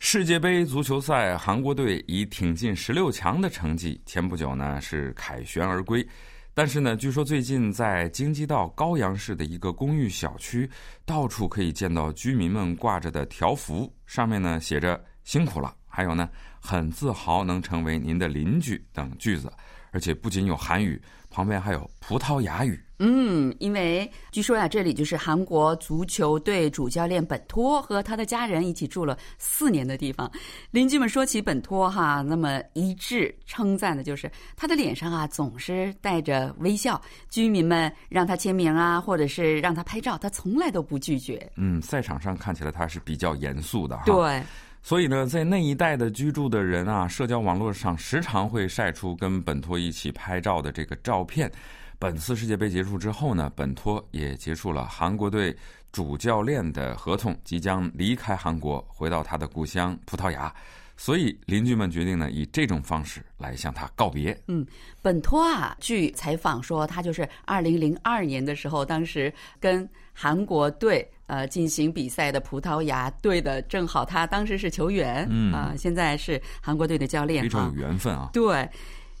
世界杯足球赛，韩国队以挺进十六强的成绩，前不久呢是凯旋而归。但是呢，据说最近在京畿道高阳市的一个公寓小区，到处可以见到居民们挂着的条幅，上面呢写着“辛苦了”，还有呢“很自豪能成为您的邻居”等句子。而且不仅有韩语，旁边还有葡萄牙语。嗯，因为据说呀，这里就是韩国足球队主教练本托和他的家人一起住了四年的地方。邻居们说起本托哈，那么一致称赞的就是他的脸上啊总是带着微笑。居民们让他签名啊，或者是让他拍照，他从来都不拒绝。嗯，赛场上看起来他是比较严肃的哈。对。所以呢，在那一带的居住的人啊，社交网络上时常会晒出跟本托一起拍照的这个照片。本次世界杯结束之后呢，本托也结束了韩国队主教练的合同，即将离开韩国，回到他的故乡葡萄牙。所以邻居们决定呢，以这种方式来向他告别。嗯，本托啊，据采访说，他就是二零零二年的时候，当时跟韩国队呃进行比赛的葡萄牙队的，正好他当时是球员，嗯啊，现在是韩国队的教练，非常有缘分啊。对，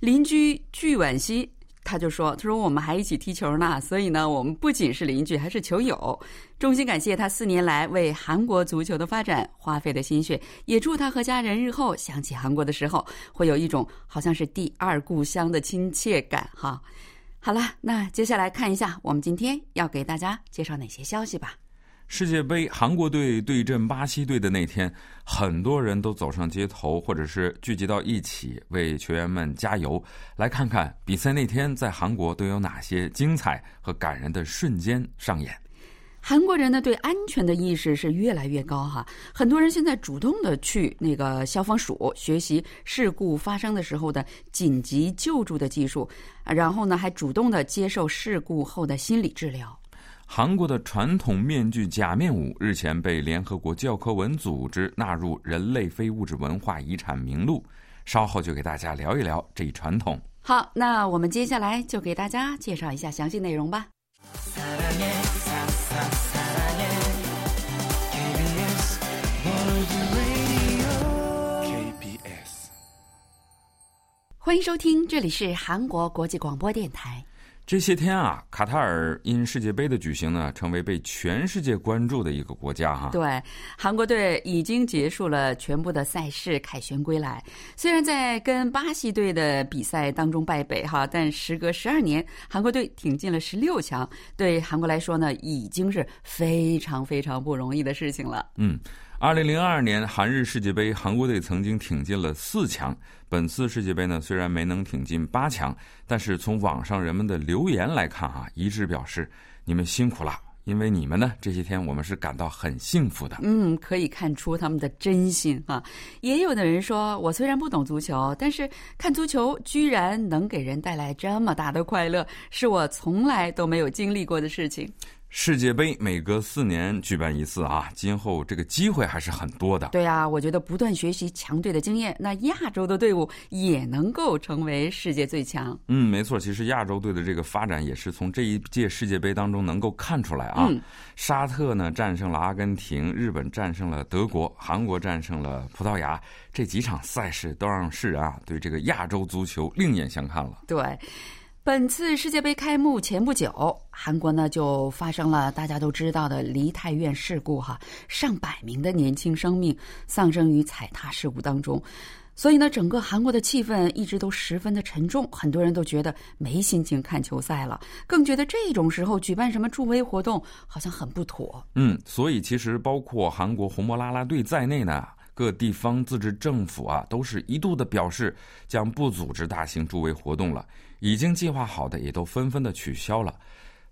邻居具婉熙。他就说：“他说我们还一起踢球呢，所以呢，我们不仅是邻居，还是球友。衷心感谢他四年来为韩国足球的发展花费的心血，也祝他和家人日后想起韩国的时候，会有一种好像是第二故乡的亲切感。”哈，好了，那接下来看一下我们今天要给大家介绍哪些消息吧。世界杯韩国队对阵巴西队的那天，很多人都走上街头，或者是聚集到一起为球员们加油。来看看比赛那天在韩国都有哪些精彩和感人的瞬间上演。韩国人呢对安全的意识是越来越高哈，很多人现在主动的去那个消防署学习事故发生的时候的紧急救助的技术，然后呢还主动的接受事故后的心理治疗。韩国的传统面具假面舞日前被联合国教科文组织纳入人类非物质文化遗产名录，稍后就给大家聊一聊这一传统。好，那我们接下来就给大家介绍一下详细内容吧。欢迎收听，这里是韩国国际广播电台。这些天啊，卡塔尔因世界杯的举行呢，成为被全世界关注的一个国家哈。对，韩国队已经结束了全部的赛事，凯旋归来。虽然在跟巴西队的比赛当中败北哈，但时隔十二年，韩国队挺进了十六强，对韩国来说呢，已经是非常非常不容易的事情了。嗯。二零零二年韩日世界杯，韩国队曾经挺进了四强。本次世界杯呢，虽然没能挺进八强，但是从网上人们的留言来看啊，一致表示你们辛苦了，因为你们呢这些天我们是感到很幸福的。嗯，可以看出他们的真心啊。也有的人说，我虽然不懂足球，但是看足球居然能给人带来这么大的快乐，是我从来都没有经历过的事情。世界杯每隔四年举办一次啊，今后这个机会还是很多的。对啊，我觉得不断学习强队的经验，那亚洲的队伍也能够成为世界最强。嗯，没错，其实亚洲队的这个发展也是从这一届世界杯当中能够看出来啊。沙特呢战胜了阿根廷，日本战胜了德国，韩国战胜了葡萄牙，这几场赛事都让世人啊对这个亚洲足球另眼相看了。对。本次世界杯开幕前不久，韩国呢就发生了大家都知道的梨泰院事故，哈，上百名的年轻生命丧生于踩踏事故当中，所以呢，整个韩国的气氛一直都十分的沉重，很多人都觉得没心情看球赛了，更觉得这种时候举办什么助威活动好像很不妥。嗯，所以其实包括韩国红魔啦啦队在内呢。各地方自治政府啊，都是一度的表示将不组织大型助威活动了，已经计划好的也都纷纷的取消了。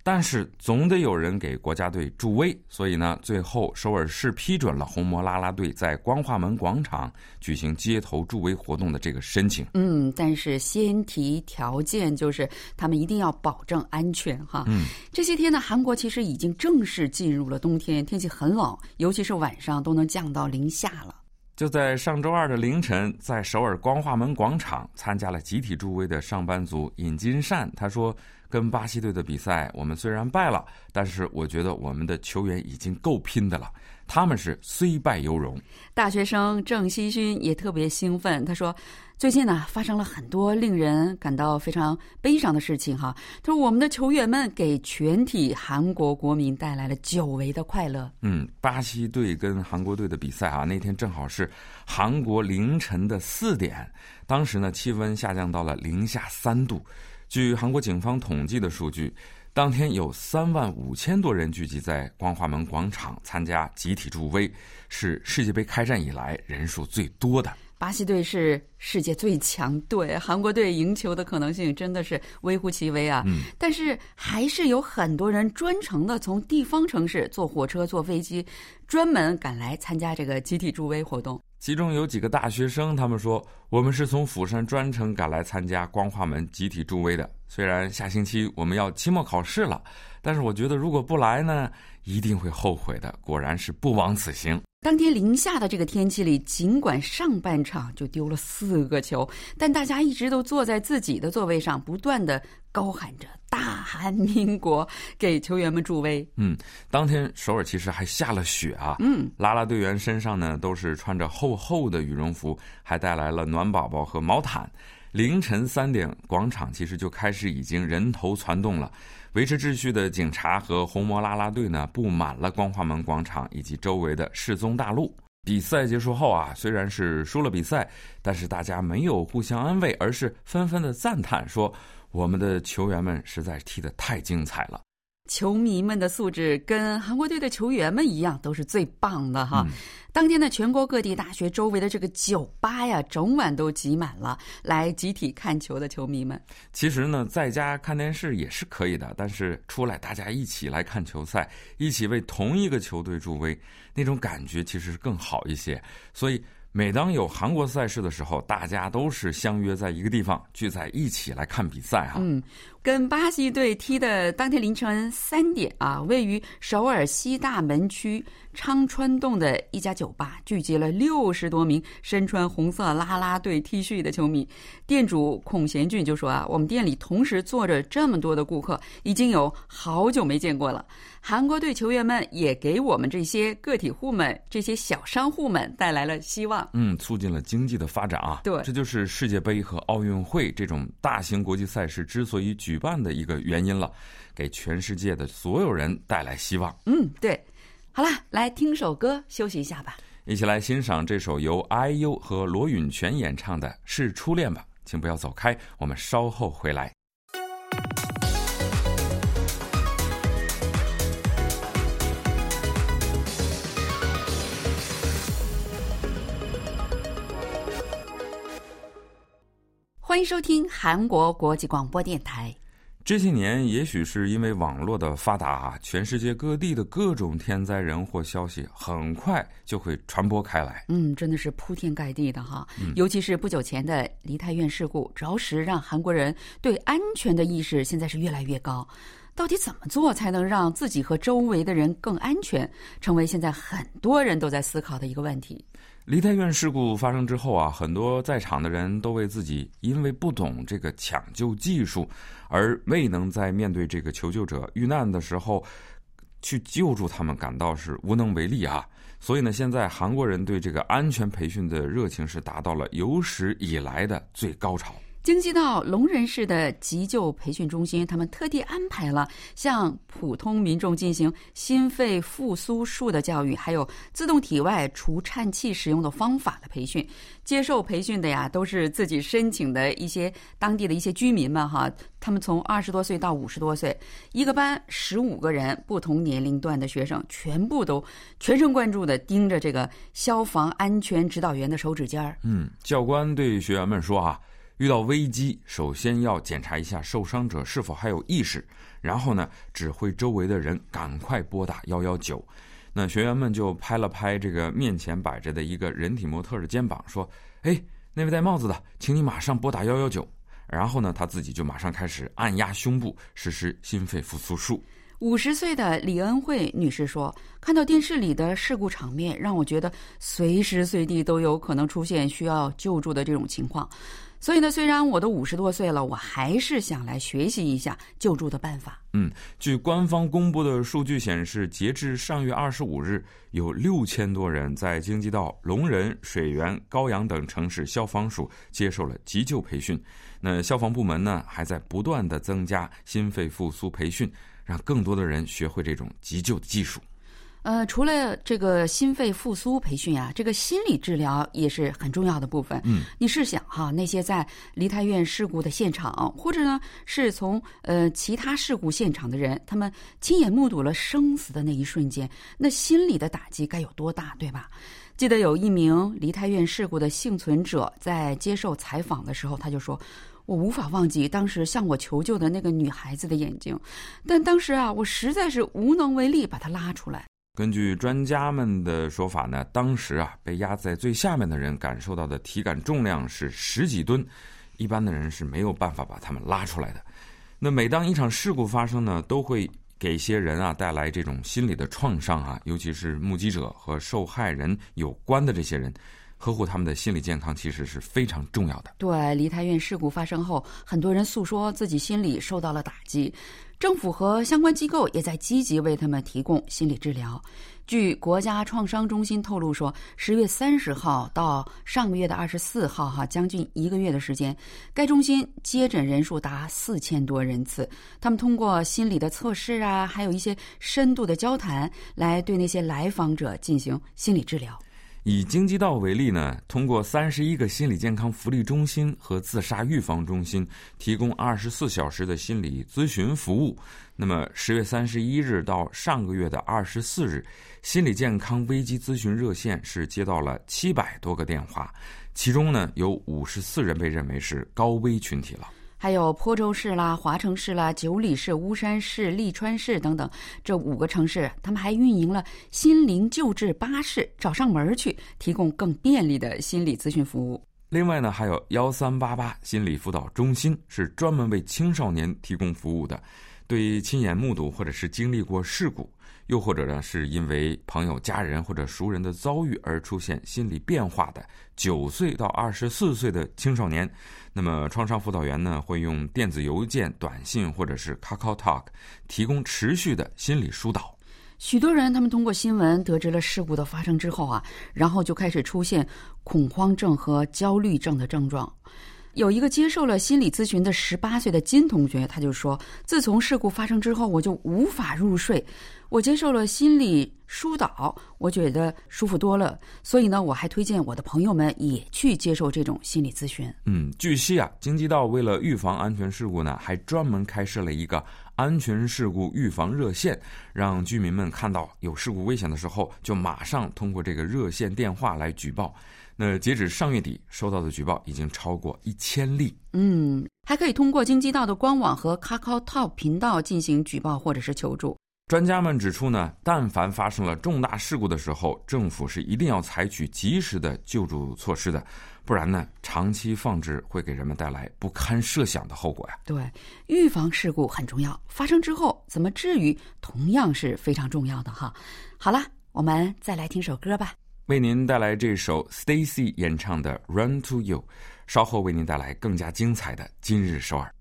但是总得有人给国家队助威，所以呢，最后首尔市批准了红魔啦啦队在光化门广场举行街头助威活动的这个申请。嗯，但是先提条件就是他们一定要保证安全哈。嗯，这些天呢，韩国其实已经正式进入了冬天，天气很冷，尤其是晚上都能降到零下了。就在上周二的凌晨，在首尔光化门广场参加了集体助威的上班族尹金善，他说。跟巴西队的比赛，我们虽然败了，但是我觉得我们的球员已经够拼的了。他们是虽败犹荣。大学生郑希勋也特别兴奋，他说：“最近呢，发生了很多令人感到非常悲伤的事情。哈，他说我们的球员们给全体韩国国民带来了久违的快乐。”嗯，巴西队跟韩国队的比赛啊，那天正好是韩国凌晨的四点，当时呢气温下降到了零下三度。据韩国警方统计的数据，当天有三万五千多人聚集在光化门广场参加集体助威，是世界杯开战以来人数最多的。巴西队是世界最强队，韩国队赢球的可能性真的是微乎其微啊！嗯，但是还是有很多人专程的从地方城市坐火车、坐飞机，专门赶来参加这个集体助威活动。其中有几个大学生，他们说：“我们是从釜山专程赶来参加光化门集体助威的。虽然下星期我们要期末考试了，但是我觉得如果不来呢，一定会后悔的。果然是不枉此行。”当天零下的这个天气里，尽管上半场就丢了四个球，但大家一直都坐在自己的座位上，不断的高喊着“大韩民国”，给球员们助威。嗯，当天首尔其实还下了雪啊。嗯，啦啦队员身上呢都是穿着厚厚的羽绒服，还带来了暖宝宝和毛毯。凌晨三点，广场其实就开始已经人头攒动了。维持秩序的警察和红魔拉拉队呢，布满了光华门广场以及周围的世宗大路。比赛结束后啊，虽然是输了比赛，但是大家没有互相安慰，而是纷纷的赞叹说：“我们的球员们实在踢得太精彩了。”球迷们的素质跟韩国队的球员们一样，都是最棒的哈。当天的，全国各地大学周围的这个酒吧呀，整晚都挤满了来集体看球的球迷们。其实呢，在家看电视也是可以的，但是出来大家一起来看球赛，一起为同一个球队助威，那种感觉其实是更好一些。所以。每当有韩国赛事的时候，大家都是相约在一个地方聚在一起来看比赛哈。嗯，跟巴西队踢的当天凌晨三点啊，位于首尔西大门区昌川洞的一家酒吧，聚集了六十多名身穿红色啦啦队 T 恤的球迷。店主孔贤俊就说啊，我们店里同时坐着这么多的顾客，已经有好久没见过了。韩国队球员们也给我们这些个体户们、这些小商户们带来了希望。嗯，促进了经济的发展啊。对，这就是世界杯和奥运会这种大型国际赛事之所以举办的一个原因了，给全世界的所有人带来希望。嗯，对。好了，来听首歌休息一下吧。一起来欣赏这首由 IU 和罗允泉演唱的《是初恋》吧。请不要走开，我们稍后回来。欢迎收听韩国国际广播电台。这些年，也许是因为网络的发达，全世界各地的各种天灾人祸消息很快就会传播开来。嗯，真的是铺天盖地的哈。尤其是不久前的梨泰院事故，着实让韩国人对安全的意识现在是越来越高。到底怎么做才能让自己和周围的人更安全，成为现在很多人都在思考的一个问题。梨泰院事故发生之后啊，很多在场的人都为自己因为不懂这个抢救技术，而未能在面对这个求救者遇难的时候去救助他们感到是无能为力啊。所以呢，现在韩国人对这个安全培训的热情是达到了有史以来的最高潮。京畿道龙仁市的急救培训中心，他们特地安排了向普通民众进行心肺复苏术的教育，还有自动体外除颤器使用的方法的培训。接受培训的呀，都是自己申请的一些当地的一些居民们哈。他们从二十多岁到五十多岁，一个班十五个人，不同年龄段的学生，全部都全神贯注的盯着这个消防安全指导员的手指尖儿。嗯，教官对学员们说啊。遇到危机，首先要检查一下受伤者是否还有意识，然后呢，指挥周围的人赶快拨打幺幺九。那学员们就拍了拍这个面前摆着的一个人体模特的肩膀，说：“哎，那位戴帽子的，请你马上拨打幺幺九。”然后呢，他自己就马上开始按压胸部，实施心肺复苏术。五十岁的李恩惠女士说：“看到电视里的事故场面，让我觉得随时随地都有可能出现需要救助的这种情况。所以呢，虽然我都五十多岁了，我还是想来学习一下救助的办法。”嗯，据官方公布的数据显示，截至上月二十五日，有六千多人在京畿道、龙仁、水源、高阳等城市消防署接受了急救培训。那消防部门呢，还在不断的增加心肺复苏培训。让更多的人学会这种急救的技术。呃，除了这个心肺复苏培训啊，这个心理治疗也是很重要的部分。嗯，你试想哈，那些在梨泰院事故的现场，或者呢是从呃其他事故现场的人，他们亲眼目睹了生死的那一瞬间，那心理的打击该有多大，对吧？记得有一名梨泰院事故的幸存者在接受采访的时候，他就说。我无法忘记当时向我求救的那个女孩子的眼睛，但当时啊，我实在是无能为力把她拉出来。根据专家们的说法呢，当时啊，被压在最下面的人感受到的体感重量是十几吨，一般的人是没有办法把他们拉出来的。那每当一场事故发生呢，都会给一些人啊带来这种心理的创伤啊，尤其是目击者和受害人有关的这些人。呵护他们的心理健康其实是非常重要的。对，梨泰院事故发生后，很多人诉说自己心理受到了打击，政府和相关机构也在积极为他们提供心理治疗。据国家创伤中心透露说，十月三十号到上个月的二十四号，哈，将近一个月的时间，该中心接诊人数达四千多人次。他们通过心理的测试啊，还有一些深度的交谈，来对那些来访者进行心理治疗。以京畿道为例呢，通过三十一个心理健康福利中心和自杀预防中心提供二十四小时的心理咨询服务。那么十月三十一日到上个月的二十四日，心理健康危机咨询热线是接到了七百多个电话，其中呢有五十四人被认为是高危群体了。还有坡州市啦、华城市啦、九里市、巫山市、利川市等等，这五个城市，他们还运营了心灵救治巴士，找上门去提供更便利的心理咨询服务。另外呢，还有幺三八八心理辅导中心，是专门为青少年提供服务的。对亲眼目睹或者是经历过事故，又或者呢是因为朋友、家人或者熟人的遭遇而出现心理变化的九岁到二十四岁的青少年，那么创伤辅导员呢会用电子邮件、短信或者是 Kakao Talk 提供持续的心理疏导。许多人他们通过新闻得知了事故的发生之后啊，然后就开始出现恐慌症和焦虑症的症状。有一个接受了心理咨询的十八岁的金同学，他就说：“自从事故发生之后，我就无法入睡。我接受了心理疏导，我觉得舒服多了。所以呢，我还推荐我的朋友们也去接受这种心理咨询。”嗯，据悉啊，京畿道为了预防安全事故呢，还专门开设了一个安全事故预防热线，让居民们看到有事故危险的时候，就马上通过这个热线电话来举报。那截止上月底，收到的举报已经超过一千例。嗯，还可以通过京畿道的官网和 Kakao Talk 频道进行举报或者是求助。专家们指出呢，但凡发生了重大事故的时候，政府是一定要采取及时的救助措施的，不然呢，长期放置会给人们带来不堪设想的后果呀。对，预防事故很重要，发生之后怎么治愈同样是非常重要的哈。好了，我们再来听首歌吧。为您带来这首 Stacy 演唱的《Run to You》，稍后为您带来更加精彩的今日首尔。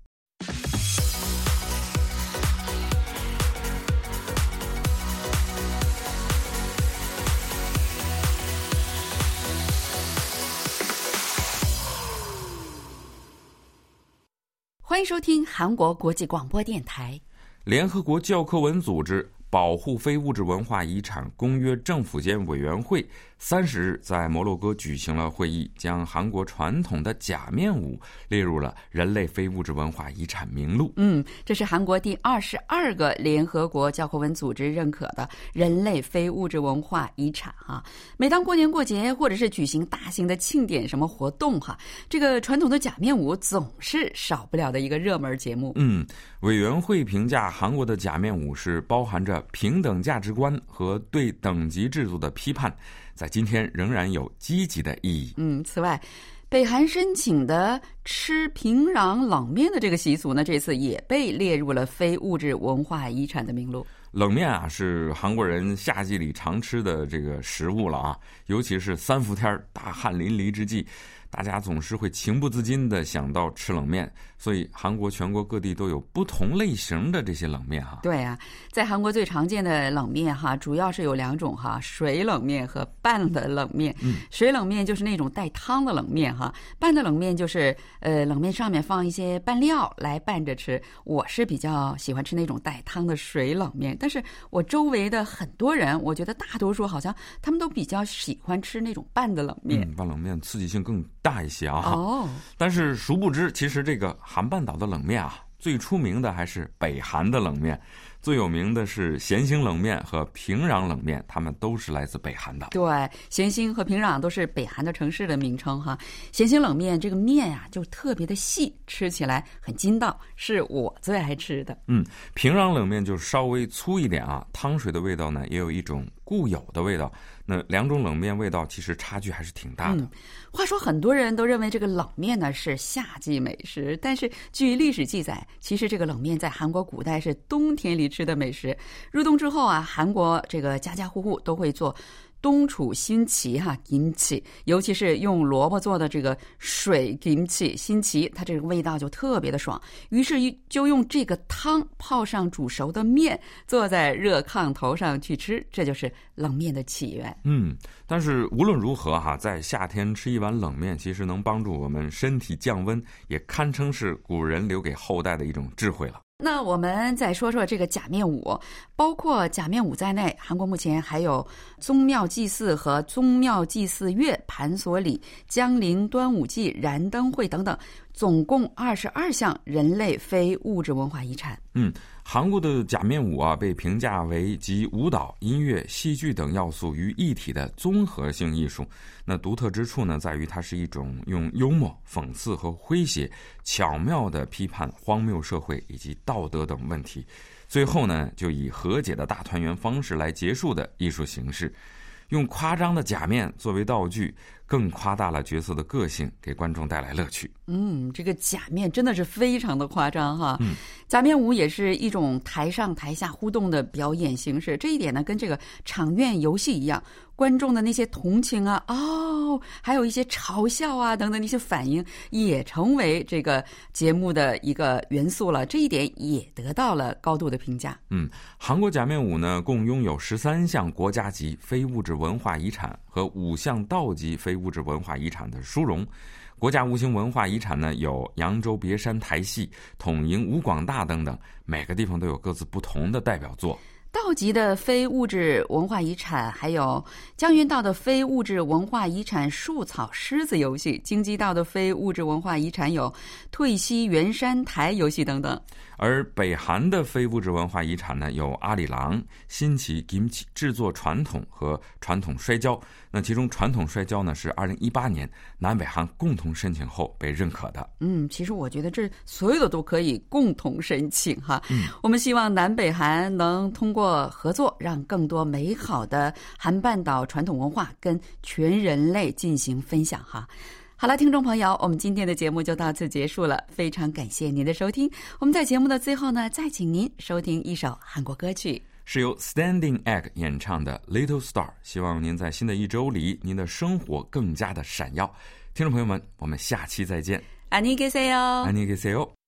欢迎收听韩国国际广播电台。联合国教科文组织。保护非物质文化遗产公约政府间委员会三十日在摩洛哥举行了会议，将韩国传统的假面舞列入了人类非物质文化遗产名录。嗯，这是韩国第二十二个联合国教科文组织认可的人类非物质文化遗产哈。每当过年过节或者是举行大型的庆典什么活动哈，这个传统的假面舞总是少不了的一个热门节目。嗯，委员会评价韩国的假面舞是包含着。平等价值观和对等级制度的批判，在今天仍然有积极的意义。嗯，此外，北韩申请的吃平壤冷面的这个习俗呢，这次也被列入了非物质文化遗产的名录。冷面啊，是韩国人夏季里常吃的这个食物了啊，尤其是三伏天大汗淋漓之际。大家总是会情不自禁的想到吃冷面，所以韩国全国各地都有不同类型的这些冷面哈。对啊，在韩国最常见的冷面哈，主要是有两种哈，水冷面和拌的冷面。嗯，水冷面就是那种带汤的冷面哈，拌的冷面就是呃冷面上面放一些拌料来拌着吃。我是比较喜欢吃那种带汤的水冷面，但是我周围的很多人，我觉得大多数好像他们都比较喜欢吃那种拌的冷面。拌冷面刺激性更。大一些啊，哦，但是殊不知，其实这个韩半岛的冷面啊，最出名的还是北韩的冷面。最有名的是咸兴冷面和平壤冷面，它们都是来自北韩的。对，咸兴和平壤都是北韩的城市的名称哈。咸兴冷面这个面呀，就特别的细，吃起来很筋道，是我最爱吃的。嗯，平壤冷面就稍微粗一点啊，汤水的味道呢，也有一种固有的味道。那两种冷面味道其实差距还是挺大的。话说，很多人都认为这个冷面呢是夏季美食，但是据历史记载，其实这个冷面在韩国古代是冬天里吃的美食。入冬之后啊，韩国这个家家户户都会做。冬储新奇哈金奇，尤其是用萝卜做的这个水金奇新奇，它这个味道就特别的爽。于是就用这个汤泡上煮熟的面，坐在热炕头上去吃，这就是冷面的起源。嗯，但是无论如何哈，在夏天吃一碗冷面，其实能帮助我们身体降温，也堪称是古人留给后代的一种智慧了。那我们再说说这个假面舞，包括假面舞在内，韩国目前还有宗庙祭祀和宗庙祭祀月、盘索礼、江陵端午祭、燃灯会等等。总共二十二项人类非物质文化遗产。嗯，韩国的假面舞啊，被评价为集舞蹈、音乐、戏剧等要素于一体的综合性艺术。那独特之处呢，在于它是一种用幽默、讽刺和诙谐，巧妙的批判荒谬社会以及道德等问题。最后呢，就以和解的大团圆方式来结束的艺术形式。用夸张的假面作为道具，更夸大了角色的个性，给观众带来乐趣。嗯，这个假面真的是非常的夸张哈。嗯，假面舞也是一种台上台下互动的表演形式，这一点呢，跟这个场院游戏一样。观众的那些同情啊，哦，还有一些嘲笑啊等等那些反应，也成为这个节目的一个元素了。这一点也得到了高度的评价。嗯，韩国假面舞呢，共拥有十三项国家级非物质文化遗产和五项道级非物质文化遗产的殊荣。国家无形文化遗产呢，有扬州别山台戏、统营吴广大等等，每个地方都有各自不同的代表作。道级的非物质文化遗产，还有江原道的非物质文化遗产树草狮子游戏，京畿道的非物质文化遗产有退西圆山台游戏等等。而北韩的非物质文化遗产呢，有阿里郎、新奇 kimchi 制作传统和传统摔跤。那其中传统摔跤呢，是二零一八年南北韩共同申请后被认可的。嗯，其实我觉得这所有的都可以共同申请哈。嗯，我们希望南北韩能通过合作，让更多美好的韩半岛传统文化跟全人类进行分享哈。好了，听众朋友，我们今天的节目就到此结束了，非常感谢您的收听。我们在节目的最后呢，再请您收听一首韩国歌曲，是由 Standing Egg 演唱的《Little Star》。希望您在新的一周里，您的生活更加的闪耀。听众朋友们，我们下期再见。안녕히계세 요。 안녕히계세 요。